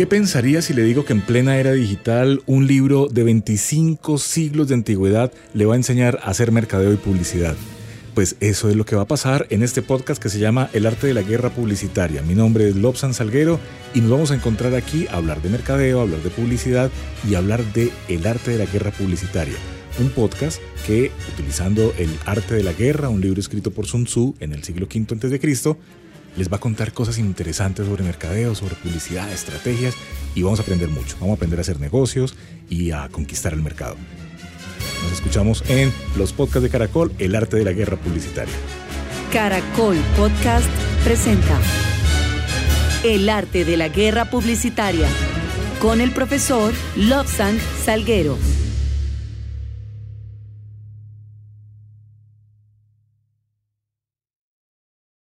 ¿Qué pensaría si le digo que en plena era digital un libro de 25 siglos de antigüedad le va a enseñar a hacer mercadeo y publicidad? Pues eso es lo que va a pasar en este podcast que se llama El arte de la guerra publicitaria. Mi nombre es Lobsan Salguero y nos vamos a encontrar aquí a hablar de mercadeo, a hablar de publicidad y a hablar de el arte de la guerra publicitaria. Un podcast que, utilizando el arte de la guerra, un libro escrito por Sun Tzu en el siglo V a.C., les va a contar cosas interesantes sobre mercadeo, sobre publicidad, estrategias y vamos a aprender mucho. Vamos a aprender a hacer negocios y a conquistar el mercado. Nos escuchamos en los podcasts de Caracol, El arte de la guerra publicitaria. Caracol Podcast presenta El arte de la guerra publicitaria con el profesor Lobsang Salguero.